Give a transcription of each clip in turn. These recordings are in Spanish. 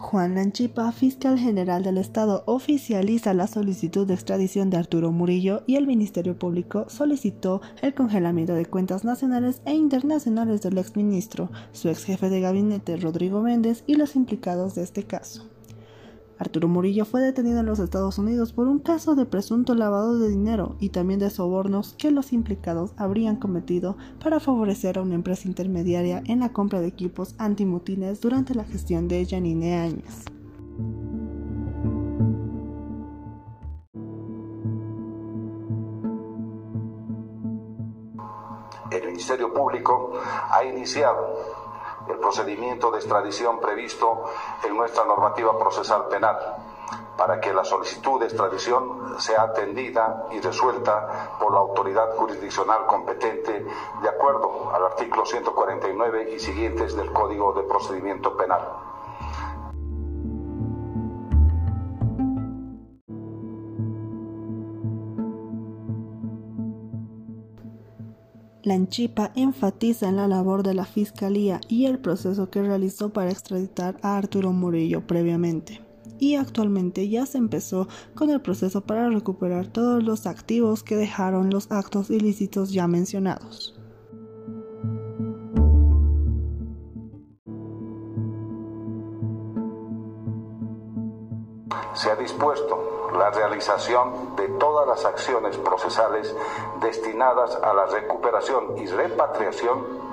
Juan Lanchipa, fiscal general del Estado, oficializa la solicitud de extradición de Arturo Murillo y el Ministerio Público solicitó el congelamiento de cuentas nacionales e internacionales del exministro, su ex jefe de gabinete Rodrigo Méndez y los implicados de este caso. Arturo Murillo fue detenido en los Estados Unidos por un caso de presunto lavado de dinero y también de sobornos que los implicados habrían cometido para favorecer a una empresa intermediaria en la compra de equipos antimutines durante la gestión de Janine Áñez. El Ministerio Público ha iniciado el procedimiento de extradición previsto en nuestra normativa procesal penal para que la solicitud de extradición sea atendida y resuelta por la autoridad jurisdiccional competente de acuerdo al artículo 149 y siguientes del Código de Procedimiento Penal. Lanchipa enfatiza en la labor de la Fiscalía y el proceso que realizó para extraditar a Arturo Murillo previamente. Y actualmente ya se empezó con el proceso para recuperar todos los activos que dejaron los actos ilícitos ya mencionados. Se ha dispuesto la realización de todas las acciones procesales destinadas a la recuperación y repatriación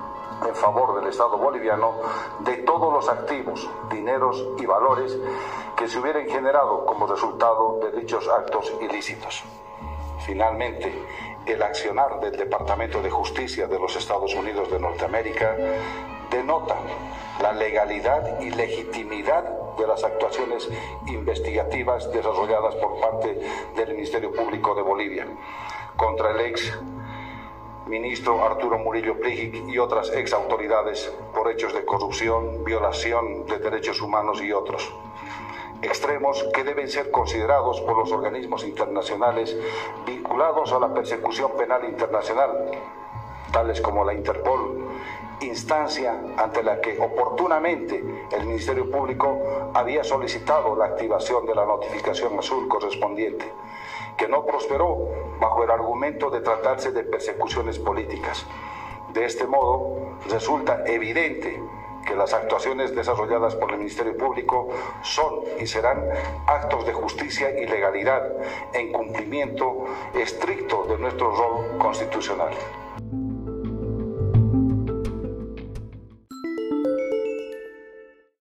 en favor del Estado boliviano de todos los activos, dineros y valores que se hubieran generado como resultado de dichos actos ilícitos. Finalmente, el accionar del Departamento de Justicia de los Estados Unidos de Norteamérica denota la legalidad y legitimidad de las actuaciones investigativas desarrolladas por parte del Ministerio Público de Bolivia contra el ex ministro Arturo Murillo Prigic y otras ex autoridades por hechos de corrupción, violación de derechos humanos y otros. Extremos que deben ser considerados por los organismos internacionales vinculados a la persecución penal internacional, tales como la Interpol, instancia ante la que oportunamente el Ministerio Público había solicitado la activación de la notificación azul correspondiente, que no prosperó bajo el argumento de tratarse de persecuciones políticas. De este modo, resulta evidente que las actuaciones desarrolladas por el Ministerio Público son y serán actos de justicia y legalidad en cumplimiento estricto de nuestro rol constitucional.